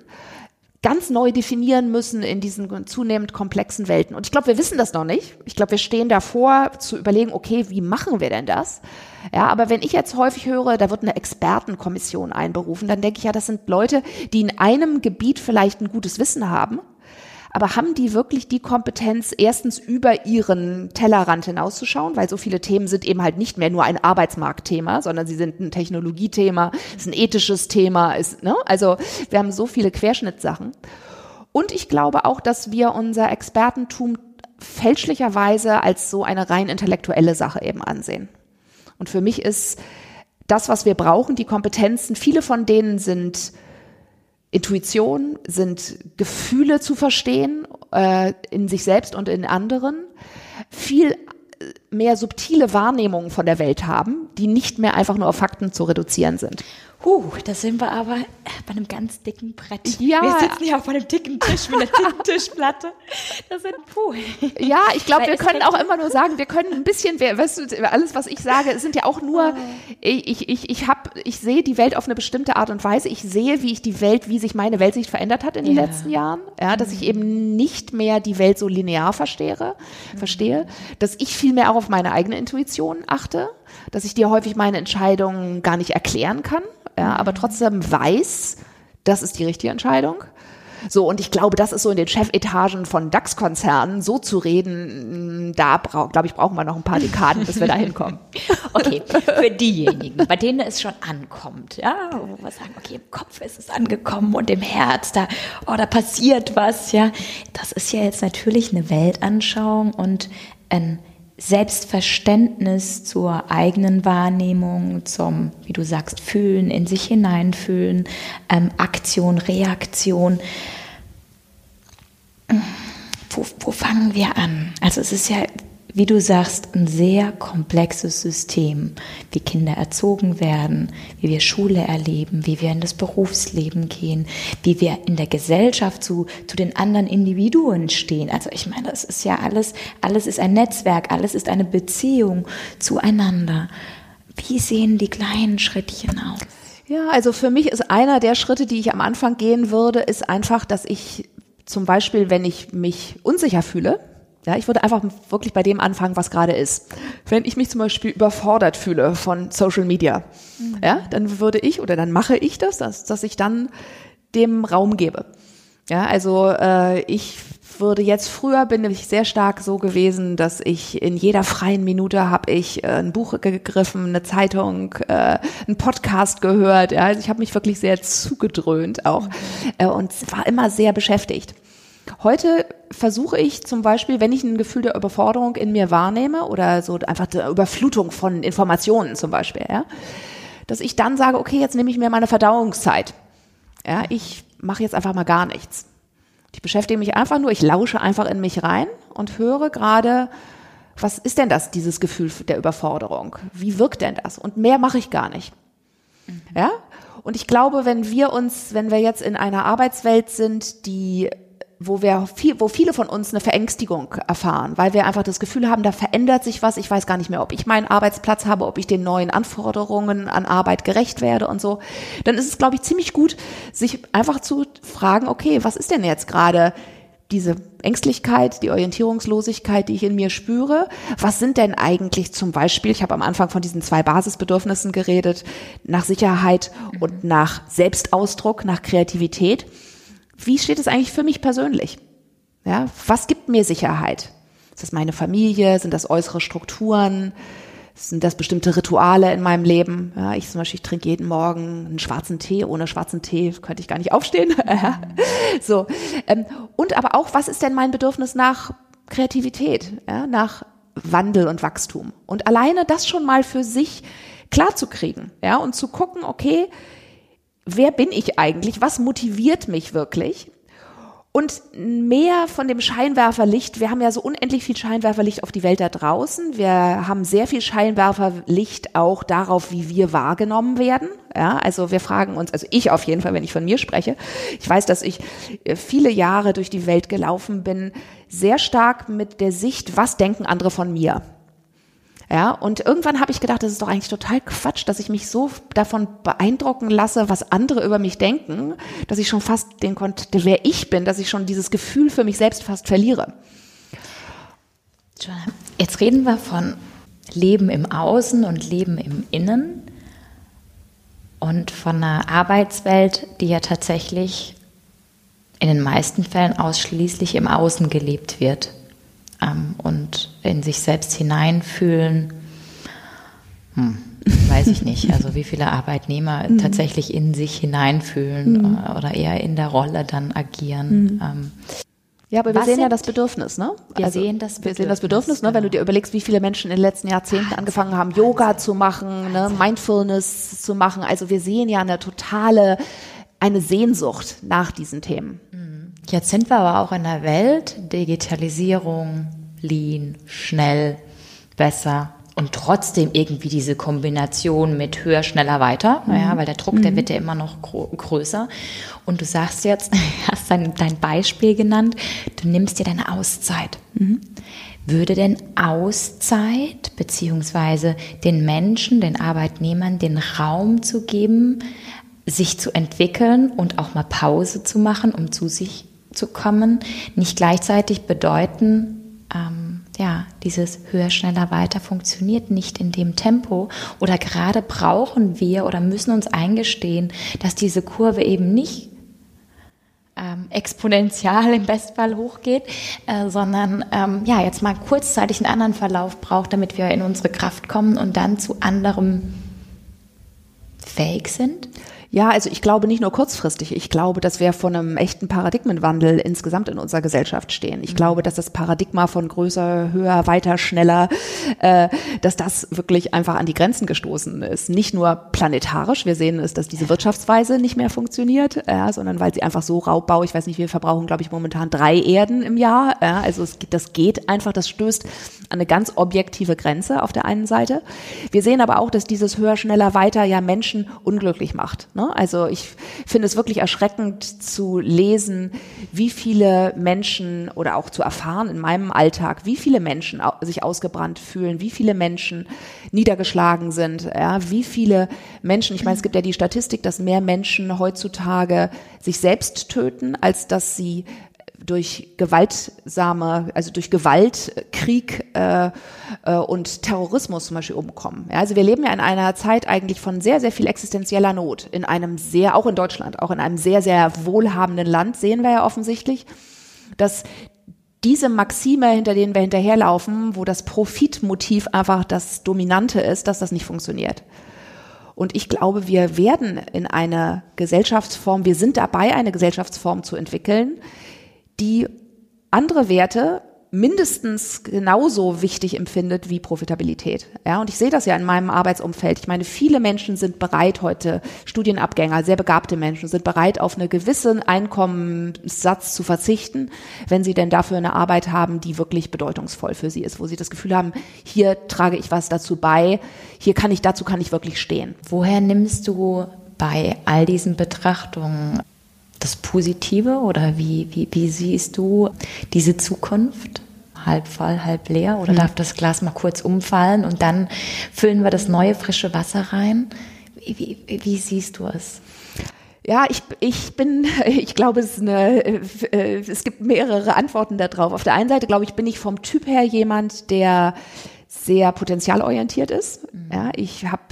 ganz neu definieren müssen in diesen zunehmend komplexen Welten. Und ich glaube, wir wissen das noch nicht. Ich glaube, wir stehen davor zu überlegen, okay, wie machen wir denn das? Ja, aber wenn ich jetzt häufig höre, da wird eine Expertenkommission einberufen, dann denke ich ja, das sind Leute, die in einem Gebiet vielleicht ein gutes Wissen haben aber haben die wirklich die Kompetenz, erstens über ihren Tellerrand hinauszuschauen, weil so viele Themen sind eben halt nicht mehr nur ein Arbeitsmarktthema, sondern sie sind ein Technologiethema, ist ein ethisches Thema, ist, ne? Also wir haben so viele Querschnittssachen. Und ich glaube auch, dass wir unser Expertentum fälschlicherweise als so eine rein intellektuelle Sache eben ansehen. Und für mich ist das, was wir brauchen, die Kompetenzen, viele von denen sind Intuition, sind Gefühle zu verstehen äh, in sich selbst und in anderen, viel mehr subtile Wahrnehmungen von der Welt haben, die nicht mehr einfach nur auf Fakten zu reduzieren sind.
Huh, da sind wir aber bei einem ganz dicken Brett.
Ja.
Wir sitzen ja auf einem dicken Tisch mit einer dicken Tischplatte.
Das sind puh. Ja, ich glaube, wir können auch immer nur sagen, wir können ein bisschen, weißt du, alles, was ich sage, sind ja auch nur, ich, ich, ich hab, ich sehe die Welt auf eine bestimmte Art und Weise. Ich sehe, wie ich die Welt, wie sich meine Weltsicht verändert hat in den ja. letzten Jahren. Ja, dass ich eben nicht mehr die Welt so linear verstehe, verstehe, dass ich viel mehr auch auf meine eigene Intuition achte, dass ich dir häufig meine Entscheidungen gar nicht erklären kann ja, aber trotzdem weiß, das ist die richtige Entscheidung. So, und ich glaube, das ist so in den Chefetagen von DAX-Konzernen, so zu reden, da glaube ich, brauchen wir noch ein paar Dekaden, bis wir da hinkommen.
Okay, für diejenigen, bei denen es schon ankommt, ja, wo wir sagen, okay, im Kopf ist es angekommen und im Herz, da, oh, da passiert was, ja. Das ist ja jetzt natürlich eine Weltanschauung und ein Selbstverständnis zur eigenen Wahrnehmung, zum, wie du sagst, Fühlen, in sich hineinfühlen, ähm, Aktion, Reaktion. Wo, wo fangen wir an? Also es ist ja wie du sagst, ein sehr komplexes System, wie Kinder erzogen werden, wie wir Schule erleben, wie wir in das Berufsleben gehen, wie wir in der Gesellschaft zu, zu den anderen Individuen stehen. Also ich meine, das ist ja alles, alles ist ein Netzwerk, alles ist eine Beziehung zueinander. Wie sehen die kleinen Schrittchen aus?
Ja, also für mich ist einer der Schritte, die ich am Anfang gehen würde, ist einfach, dass ich zum Beispiel, wenn ich mich unsicher fühle, ja, ich würde einfach wirklich bei dem anfangen, was gerade ist. Wenn ich mich zum Beispiel überfordert fühle von Social Media, mhm. ja, dann würde ich oder dann mache ich das, dass, dass ich dann dem Raum gebe. Ja, also äh, ich würde jetzt früher bin ich sehr stark so gewesen, dass ich in jeder freien Minute habe ich äh, ein Buch gegriffen, eine Zeitung, äh, einen Podcast gehört. Ja, also ich habe mich wirklich sehr zugedröhnt auch äh, und war immer sehr beschäftigt. Heute versuche ich zum Beispiel, wenn ich ein Gefühl der Überforderung in mir wahrnehme oder so einfach der Überflutung von Informationen zum Beispiel, ja, dass ich dann sage, okay, jetzt nehme ich mir meine Verdauungszeit. Ja, ich mache jetzt einfach mal gar nichts. Ich beschäftige mich einfach nur, ich lausche einfach in mich rein und höre gerade, was ist denn das, dieses Gefühl der Überforderung? Wie wirkt denn das? Und mehr mache ich gar nicht. Mhm. Ja? Und ich glaube, wenn wir uns, wenn wir jetzt in einer Arbeitswelt sind, die wo wir viel, wo viele von uns eine Verängstigung erfahren, weil wir einfach das Gefühl haben, da verändert sich was. Ich weiß gar nicht mehr, ob ich meinen Arbeitsplatz habe, ob ich den neuen Anforderungen an Arbeit gerecht werde und so. Dann ist es, glaube ich, ziemlich gut, sich einfach zu fragen, okay, was ist denn jetzt gerade diese Ängstlichkeit, die Orientierungslosigkeit, die ich in mir spüre. Was sind denn eigentlich zum Beispiel, ich habe am Anfang von diesen zwei Basisbedürfnissen geredet, nach Sicherheit und nach Selbstausdruck, nach Kreativität wie steht es eigentlich für mich persönlich? Ja, was gibt mir Sicherheit? Ist das meine Familie? Sind das äußere Strukturen? Sind das bestimmte Rituale in meinem Leben? Ja, ich zum Beispiel trinke jeden Morgen einen schwarzen Tee. Ohne schwarzen Tee könnte ich gar nicht aufstehen. so. Ähm, und aber auch, was ist denn mein Bedürfnis nach Kreativität, ja, nach Wandel und Wachstum? Und alleine das schon mal für sich klar zu kriegen, ja, und zu gucken, okay, wer bin ich eigentlich? Was motiviert mich wirklich? Und mehr von dem Scheinwerferlicht, wir haben ja so unendlich viel Scheinwerferlicht auf die Welt da draußen. Wir haben sehr viel Scheinwerferlicht auch darauf, wie wir wahrgenommen werden. Ja, also wir fragen uns, also ich auf jeden Fall, wenn ich von mir spreche. Ich weiß, dass ich äh, viele Jahre durch die Welt gelaufen bin, sehr stark mit der Sicht, was denken andere von mir? Ja, und irgendwann habe ich gedacht, das ist doch eigentlich total Quatsch, dass ich mich so davon beeindrucken lasse, was andere über mich denken, dass ich schon fast den Kontakt, wer ich bin, dass ich schon dieses Gefühl für mich selbst fast verliere.
Jetzt reden wir von Leben im Außen und Leben im Innen und von einer Arbeitswelt, die ja tatsächlich in den meisten Fällen ausschließlich im Außen gelebt wird ähm, und in sich selbst hineinfühlen. Hm, weiß ich nicht. Also wie viele Arbeitnehmer mhm. tatsächlich in sich hineinfühlen mhm. oder eher in der Rolle dann agieren. Mhm. Ähm,
ja, aber wir sehen ja das Bedürfnis, ne?
Wir also, sehen das Bedürfnis.
Wir sehen das Bedürfnis, ne? Wenn du genau. dir überlegst, wie viele Menschen in den letzten Jahrzehnten angefangen haben, Yoga zu machen, ne? Mindfulness zu machen. Also wir sehen ja eine totale, eine Sehnsucht nach diesen Themen.
Mhm. Jetzt sind wir aber auch in der Welt, Digitalisierung, lean, schnell, besser und trotzdem irgendwie diese Kombination mit höher, schneller, weiter, mhm. ja, weil der Druck, der mhm. wird ja immer noch größer. Und du sagst jetzt, hast dein, dein Beispiel genannt, du nimmst dir deine Auszeit. Mhm. Würde denn Auszeit beziehungsweise den Menschen, den Arbeitnehmern den Raum zu geben, sich zu entwickeln und auch mal Pause zu machen, um zu sich zu kommen, nicht gleichzeitig bedeuten, ähm, ja, dieses höher, schneller, weiter funktioniert nicht in dem Tempo oder gerade brauchen wir oder müssen uns eingestehen, dass diese Kurve eben nicht ähm, exponentiell im Bestfall hochgeht, äh, sondern ähm, ja, jetzt mal kurzzeitig einen anderen Verlauf braucht, damit wir in unsere Kraft kommen und dann zu anderem fähig sind?
Ja, also ich glaube nicht nur kurzfristig. Ich glaube, dass wir vor einem echten Paradigmenwandel insgesamt in unserer Gesellschaft stehen. Ich mhm. glaube, dass das Paradigma von größer, höher, weiter, schneller, äh, dass das wirklich einfach an die Grenzen gestoßen ist. Nicht nur planetarisch. Wir sehen es, dass diese Wirtschaftsweise nicht mehr funktioniert, äh, sondern weil sie einfach so Raubbau, ich weiß nicht, wir verbrauchen, glaube ich, momentan drei Erden im Jahr. Äh, also es, das geht einfach, das stößt an eine ganz objektive Grenze auf der einen Seite. Wir sehen aber auch, dass dieses höher, schneller, weiter ja Menschen unglücklich macht. Ne? Ne? Also ich finde es wirklich erschreckend zu lesen, wie viele Menschen oder auch zu erfahren in meinem Alltag, wie viele Menschen sich ausgebrannt fühlen, wie viele Menschen niedergeschlagen sind, ja, wie viele Menschen, ich meine, es gibt ja die Statistik, dass mehr Menschen heutzutage sich selbst töten, als dass sie durch gewaltsame, also durch Gewalt, Krieg äh, äh, und Terrorismus zum Beispiel umkommen. Ja, also wir leben ja in einer Zeit eigentlich von sehr, sehr viel existenzieller Not. In einem sehr, auch in Deutschland, auch in einem sehr, sehr wohlhabenden Land sehen wir ja offensichtlich, dass diese Maxime, hinter denen wir hinterherlaufen, wo das Profitmotiv einfach das Dominante ist, dass das nicht funktioniert. Und ich glaube, wir werden in eine Gesellschaftsform, wir sind dabei, eine Gesellschaftsform zu entwickeln, die andere Werte mindestens genauso wichtig empfindet wie Profitabilität. Ja, und ich sehe das ja in meinem Arbeitsumfeld. Ich meine, viele Menschen sind bereit heute, Studienabgänger, sehr begabte Menschen sind bereit, auf einen gewissen Einkommenssatz zu verzichten, wenn sie denn dafür eine Arbeit haben, die wirklich bedeutungsvoll für sie ist, wo sie das Gefühl haben, hier trage ich was dazu bei, hier kann ich, dazu kann ich wirklich stehen.
Woher nimmst du bei all diesen Betrachtungen das Positive oder wie, wie, wie siehst du diese Zukunft? Halb voll, halb leer? Oder mhm. darf das Glas mal kurz umfallen und dann füllen wir das neue frische Wasser rein? Wie, wie, wie siehst du es?
Ja, ich, ich bin, ich glaube, es, ist eine, äh, es gibt mehrere Antworten darauf. Auf der einen Seite, glaube ich, bin ich vom Typ her jemand, der sehr potenzialorientiert ist. Mhm. Ja, ich habe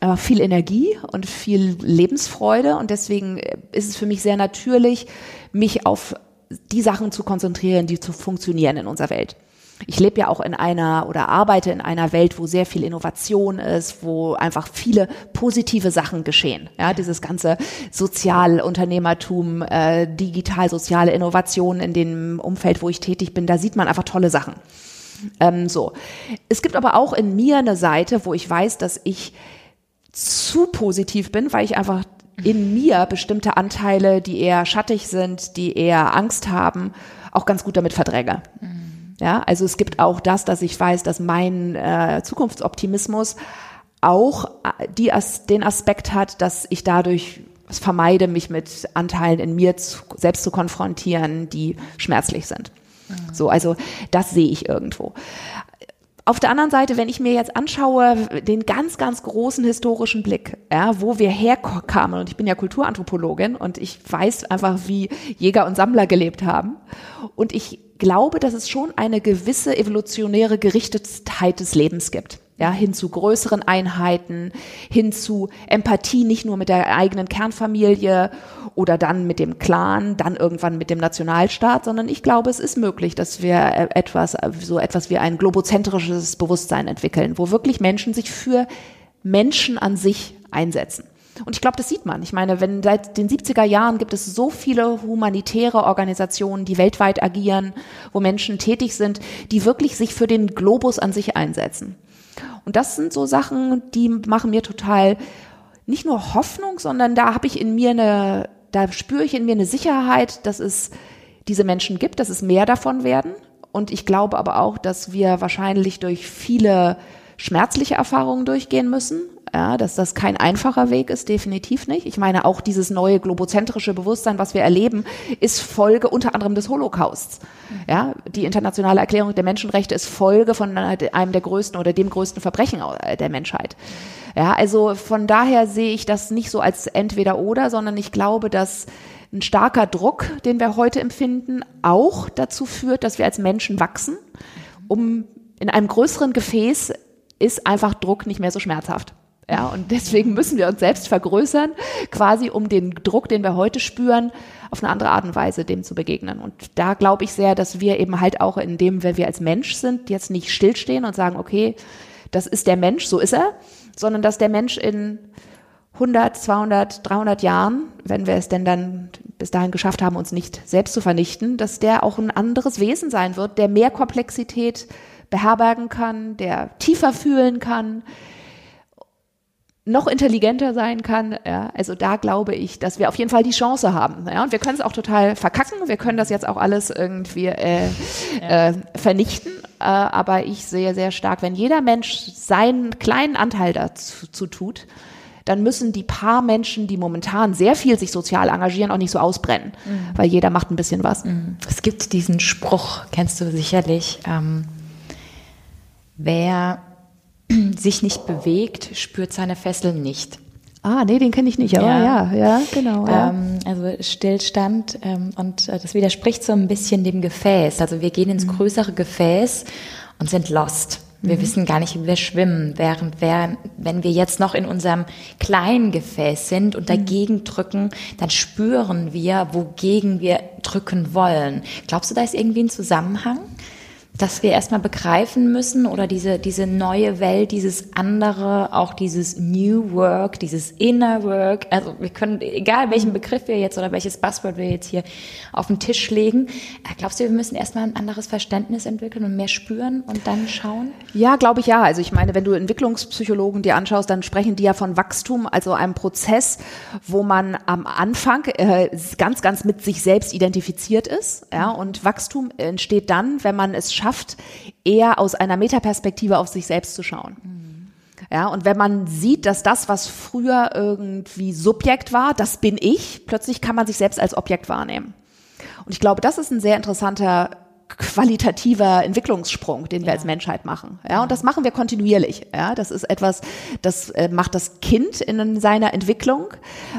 einfach viel Energie und viel Lebensfreude und deswegen ist es für mich sehr natürlich, mich auf die Sachen zu konzentrieren, die zu funktionieren in unserer Welt. Ich lebe ja auch in einer oder arbeite in einer Welt, wo sehr viel Innovation ist, wo einfach viele positive Sachen geschehen. Ja, dieses ganze Sozialunternehmertum, äh, digital-soziale Innovation in dem Umfeld, wo ich tätig bin, da sieht man einfach tolle Sachen. Ähm, so. Es gibt aber auch in mir eine Seite, wo ich weiß, dass ich zu positiv bin, weil ich einfach in mir bestimmte Anteile, die eher schattig sind, die eher Angst haben, auch ganz gut damit verdränge. Mhm. Ja, also es gibt auch das, dass ich weiß, dass mein äh, Zukunftsoptimismus auch äh, die, den Aspekt hat, dass ich dadurch vermeide, mich mit Anteilen in mir zu, selbst zu konfrontieren, die schmerzlich sind. So, also das sehe ich irgendwo. Auf der anderen Seite, wenn ich mir jetzt anschaue, den ganz, ganz großen historischen Blick, ja, wo wir herkamen, und ich bin ja Kulturanthropologin und ich weiß einfach, wie Jäger und Sammler gelebt haben. Und ich glaube, dass es schon eine gewisse evolutionäre Gerichtetheit des Lebens gibt ja, hin zu größeren Einheiten, hin zu Empathie nicht nur mit der eigenen Kernfamilie oder dann mit dem Clan, dann irgendwann mit dem Nationalstaat, sondern ich glaube, es ist möglich, dass wir äh, etwas, so etwas wie ein globozentrisches Bewusstsein entwickeln, wo wirklich Menschen sich für Menschen an sich einsetzen. Und ich glaube, das sieht man. Ich meine, wenn seit den 70er Jahren gibt es so viele humanitäre Organisationen, die weltweit agieren, wo Menschen tätig sind, die wirklich sich für den Globus an sich einsetzen. Und das sind so Sachen, die machen mir total nicht nur Hoffnung, sondern da habe ich in mir eine, da spüre ich in mir eine Sicherheit, dass es diese Menschen gibt, dass es mehr davon werden. Und ich glaube aber auch, dass wir wahrscheinlich durch viele schmerzliche Erfahrungen durchgehen müssen ja, dass das kein einfacher Weg ist, definitiv nicht. Ich meine, auch dieses neue globozentrische Bewusstsein, was wir erleben, ist Folge unter anderem des Holocausts. Ja, die internationale Erklärung der Menschenrechte ist Folge von einem der größten oder dem größten Verbrechen der Menschheit. Ja, also von daher sehe ich das nicht so als entweder oder, sondern ich glaube, dass ein starker Druck, den wir heute empfinden, auch dazu führt, dass wir als Menschen wachsen, um in einem größeren Gefäß ist einfach Druck nicht mehr so schmerzhaft. Ja, und deswegen müssen wir uns selbst vergrößern, quasi um den Druck, den wir heute spüren, auf eine andere Art und Weise dem zu begegnen. Und da glaube ich sehr, dass wir eben halt auch in dem, wenn wir als Mensch sind, jetzt nicht stillstehen und sagen, okay, das ist der Mensch, so ist er, sondern dass der Mensch in 100, 200, 300 Jahren, wenn wir es denn dann bis dahin geschafft haben, uns nicht selbst zu vernichten, dass der auch ein anderes Wesen sein wird, der mehr Komplexität beherbergen kann, der tiefer fühlen kann, noch intelligenter sein kann. Ja, also da glaube ich, dass wir auf jeden Fall die Chance haben. Ja, und wir können es auch total verkacken. Wir können das jetzt auch alles irgendwie äh, ja. äh, vernichten. Äh, aber ich sehe sehr stark, wenn jeder Mensch seinen kleinen Anteil dazu zu tut, dann müssen die paar Menschen, die momentan sehr viel sich sozial engagieren, auch nicht so ausbrennen, mhm. weil jeder macht ein bisschen was. Mhm.
Es gibt diesen Spruch, kennst du sicherlich, ähm, wer sich nicht bewegt, spürt seine Fesseln nicht.
Ah, nee, den kenne ich nicht, aber ja, ja, ja genau. Ja.
Ähm, also Stillstand ähm, und äh, das widerspricht so ein bisschen dem Gefäß. Also wir gehen ins mhm. größere Gefäß und sind lost. Wir mhm. wissen gar nicht, wie wir schwimmen, während wir, wenn wir jetzt noch in unserem kleinen Gefäß sind und mhm. dagegen drücken, dann spüren wir, wogegen wir drücken wollen. Glaubst du, da ist irgendwie ein Zusammenhang? Dass wir erstmal begreifen müssen oder diese, diese neue Welt, dieses andere, auch dieses New Work, dieses Inner Work. Also wir können, egal welchen Begriff wir jetzt oder welches Buzzword wir jetzt hier auf den Tisch legen, äh, glaubst du, wir müssen erstmal ein anderes Verständnis entwickeln und mehr spüren und dann schauen?
Ja, glaube ich ja. Also ich meine, wenn du Entwicklungspsychologen dir anschaust, dann sprechen die ja von Wachstum, also einem Prozess, wo man am Anfang äh, ganz, ganz mit sich selbst identifiziert ist. Ja, und Wachstum entsteht dann, wenn man es schafft, schafft, eher aus einer Metaperspektive auf sich selbst zu schauen. Ja, und wenn man sieht, dass das, was früher irgendwie Subjekt war, das bin ich, plötzlich kann man sich selbst als Objekt wahrnehmen. Und ich glaube, das ist ein sehr interessanter qualitativer Entwicklungssprung, den wir ja. als Menschheit machen. Ja, und das machen wir kontinuierlich. Ja, das ist etwas, das äh, macht das Kind in seiner Entwicklung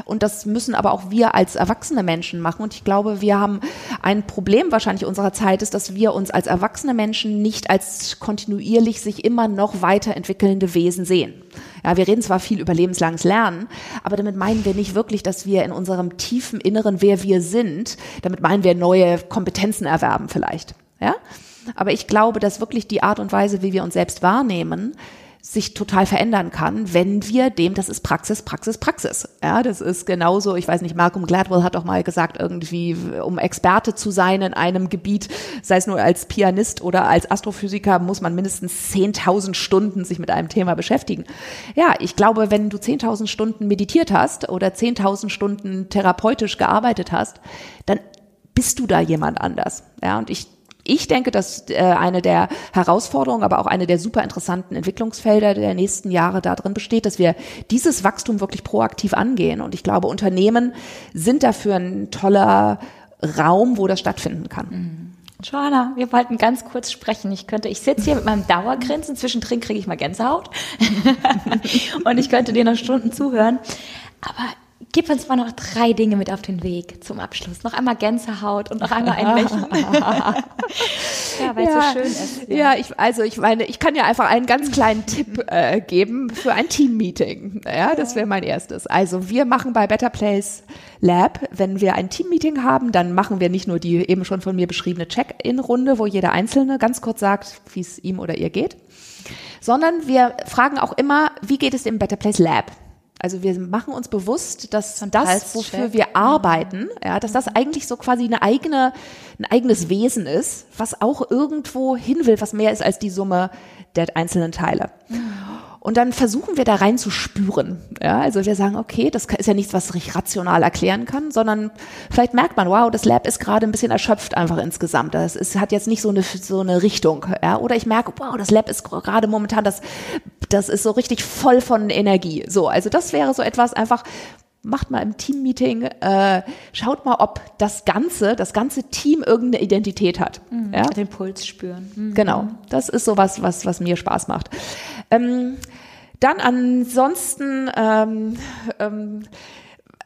und das müssen aber auch wir als erwachsene Menschen machen. Und ich glaube, wir haben ein Problem wahrscheinlich unserer Zeit ist, dass wir uns als erwachsene Menschen nicht als kontinuierlich sich immer noch weiterentwickelnde Wesen sehen. Ja, wir reden zwar viel über lebenslanges Lernen, aber damit meinen wir nicht wirklich, dass wir in unserem tiefen Inneren, wer wir sind, damit meinen wir neue Kompetenzen erwerben vielleicht. Ja? Aber ich glaube, dass wirklich die Art und Weise, wie wir uns selbst wahrnehmen, sich total verändern kann, wenn wir dem, das ist Praxis, Praxis, Praxis. Ja, das ist genauso, ich weiß nicht, Malcolm Gladwell hat auch mal gesagt, irgendwie, um Experte zu sein in einem Gebiet, sei es nur als Pianist oder als Astrophysiker, muss man mindestens 10.000 Stunden sich mit einem Thema beschäftigen. Ja, ich glaube, wenn du 10.000 Stunden meditiert hast oder 10.000 Stunden therapeutisch gearbeitet hast, dann bist du da jemand anders. Ja, und ich ich denke, dass äh, eine der Herausforderungen, aber auch eine der super interessanten Entwicklungsfelder der nächsten Jahre darin besteht, dass wir dieses Wachstum wirklich proaktiv angehen. Und ich glaube, Unternehmen sind dafür ein toller Raum, wo das stattfinden kann. Mhm.
Joanna, wir wollten ganz kurz sprechen. Ich könnte, ich sitze hier mit meinem Dauergrinsen, zwischendrin kriege ich mal Gänsehaut und ich könnte dir noch Stunden zuhören. Aber Gib uns mal noch drei Dinge mit auf den Weg zum Abschluss. Noch einmal Gänsehaut und noch einmal ein Lächeln.
ja, weil ja, es so schön ist. Ja, ja ich, also ich meine, ich kann ja einfach einen ganz kleinen Tipp äh, geben für ein Team-Meeting. Ja, das wäre mein erstes. Also wir machen bei Better Place Lab, wenn wir ein Team-Meeting haben, dann machen wir nicht nur die eben schon von mir beschriebene Check-in-Runde, wo jeder Einzelne ganz kurz sagt, wie es ihm oder ihr geht, sondern wir fragen auch immer, wie geht es im Better Place Lab? Also wir machen uns bewusst, dass das, wofür wir arbeiten, ja, dass das eigentlich so quasi eine eigene, ein eigenes Wesen ist, was auch irgendwo hin will, was mehr ist als die Summe der einzelnen Teile. Und dann versuchen wir da rein zu spüren. Ja, also wir sagen, okay, das ist ja nichts, was ich rational erklären kann, sondern vielleicht merkt man, wow, das Lab ist gerade ein bisschen erschöpft einfach insgesamt. Das ist, hat jetzt nicht so eine, so eine Richtung. Ja, oder ich merke, wow, das Lab ist gerade momentan, das, das ist so richtig voll von Energie. So, also das wäre so etwas einfach, macht mal im Team-Meeting, äh, schaut mal, ob das Ganze, das ganze Team irgendeine Identität hat.
Mhm, ja? Den Puls spüren.
Mhm. Genau, das ist sowas, was, was mir Spaß macht. Ähm, dann ansonsten ähm, ähm,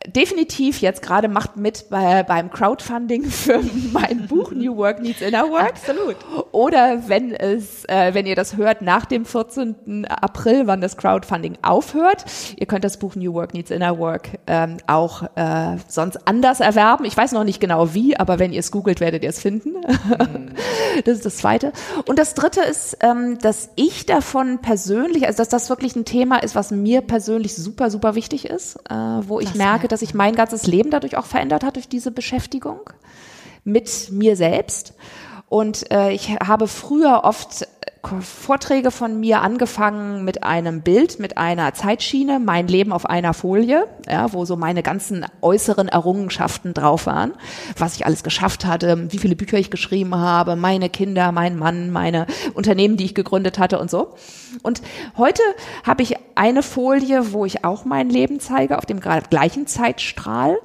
definitiv jetzt gerade macht mit bei, beim Crowdfunding für mein Buch New Work Needs Inner Work.
Absolut.
Oder wenn es, äh, wenn ihr das hört, nach dem 14. April, wann das Crowdfunding aufhört. Ihr könnt das Buch New Work Needs Inner Work ähm, auch äh, sonst anders erwerben. Ich weiß noch nicht genau wie, aber wenn ihr es googelt, werdet ihr es finden. Mhm. das ist das Zweite. Und das Dritte ist, ähm, dass ich davon persönlich, also dass das wirklich ein Thema ist, was mir persönlich super, super wichtig ist, äh, wo ich das merke, dass sich mein ganzes Leben dadurch auch verändert hat durch diese Beschäftigung mit mir selbst. Und äh, ich habe früher oft Vorträge von mir angefangen mit einem Bild, mit einer Zeitschiene, mein Leben auf einer Folie, ja, wo so meine ganzen äußeren Errungenschaften drauf waren, was ich alles geschafft hatte, wie viele Bücher ich geschrieben habe, meine Kinder, mein Mann, meine Unternehmen, die ich gegründet hatte und so. Und heute habe ich eine Folie, wo ich auch mein Leben zeige, auf dem gleichen Zeitstrahl,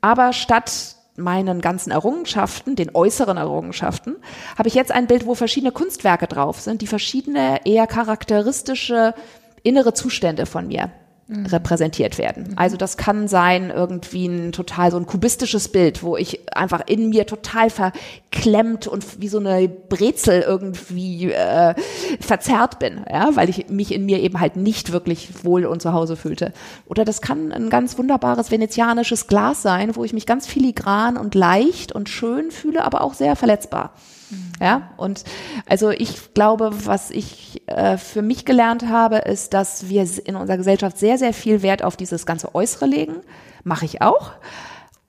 aber statt meinen ganzen Errungenschaften, den äußeren Errungenschaften, habe ich jetzt ein Bild, wo verschiedene Kunstwerke drauf sind, die verschiedene eher charakteristische innere Zustände von mir mhm. repräsentiert werden. Mhm. Also das kann sein irgendwie ein total so ein kubistisches Bild, wo ich einfach in mir total verklemmt und wie so eine Brezel irgendwie äh, verzerrt bin, ja, weil ich mich in mir eben halt nicht wirklich wohl und zu Hause fühlte. Oder das kann ein ganz wunderbares venezianisches Glas sein, wo ich mich ganz filigran und leicht und schön fühle, aber auch sehr verletzbar. Ja, und also ich glaube, was ich äh, für mich gelernt habe, ist, dass wir in unserer Gesellschaft sehr, sehr viel Wert auf dieses ganze Äußere legen. Mache ich auch.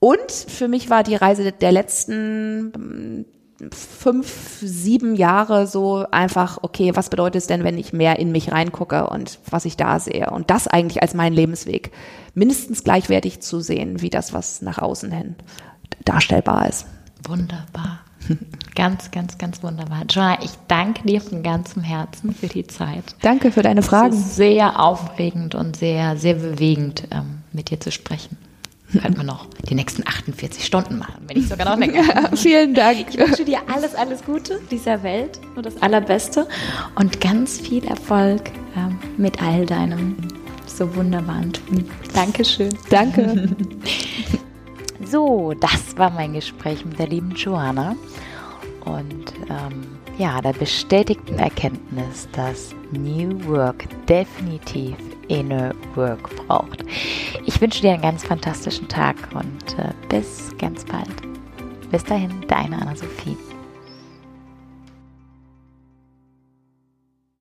Und für mich war die Reise der letzten hm, fünf, sieben Jahre so einfach, okay, was bedeutet es denn, wenn ich mehr in mich reingucke und was ich da sehe? Und das eigentlich als meinen Lebensweg mindestens gleichwertig zu sehen, wie das, was nach außen hin darstellbar ist.
Wunderbar. Ganz, ganz, ganz wunderbar. Joanna, ich danke dir von ganzem Herzen für die Zeit.
Danke für deine Fragen.
Es ist sehr aufregend und sehr, sehr bewegend, ähm, mit dir zu sprechen. Könnten wir noch die nächsten 48 Stunden machen, wenn ich sogar noch länger.
Vielen Dank.
Ich wünsche dir alles, alles Gute dieser Welt, nur das Allerbeste und ganz viel Erfolg ähm, mit all deinem so wunderbaren Tun. Dankeschön.
Danke.
So, das war mein Gespräch mit der lieben Joanna. Und ähm, ja, der bestätigten Erkenntnis, dass New Work definitiv Inner Work braucht. Ich wünsche dir einen ganz fantastischen Tag und äh, bis ganz bald. Bis dahin, deine Anna-Sophie.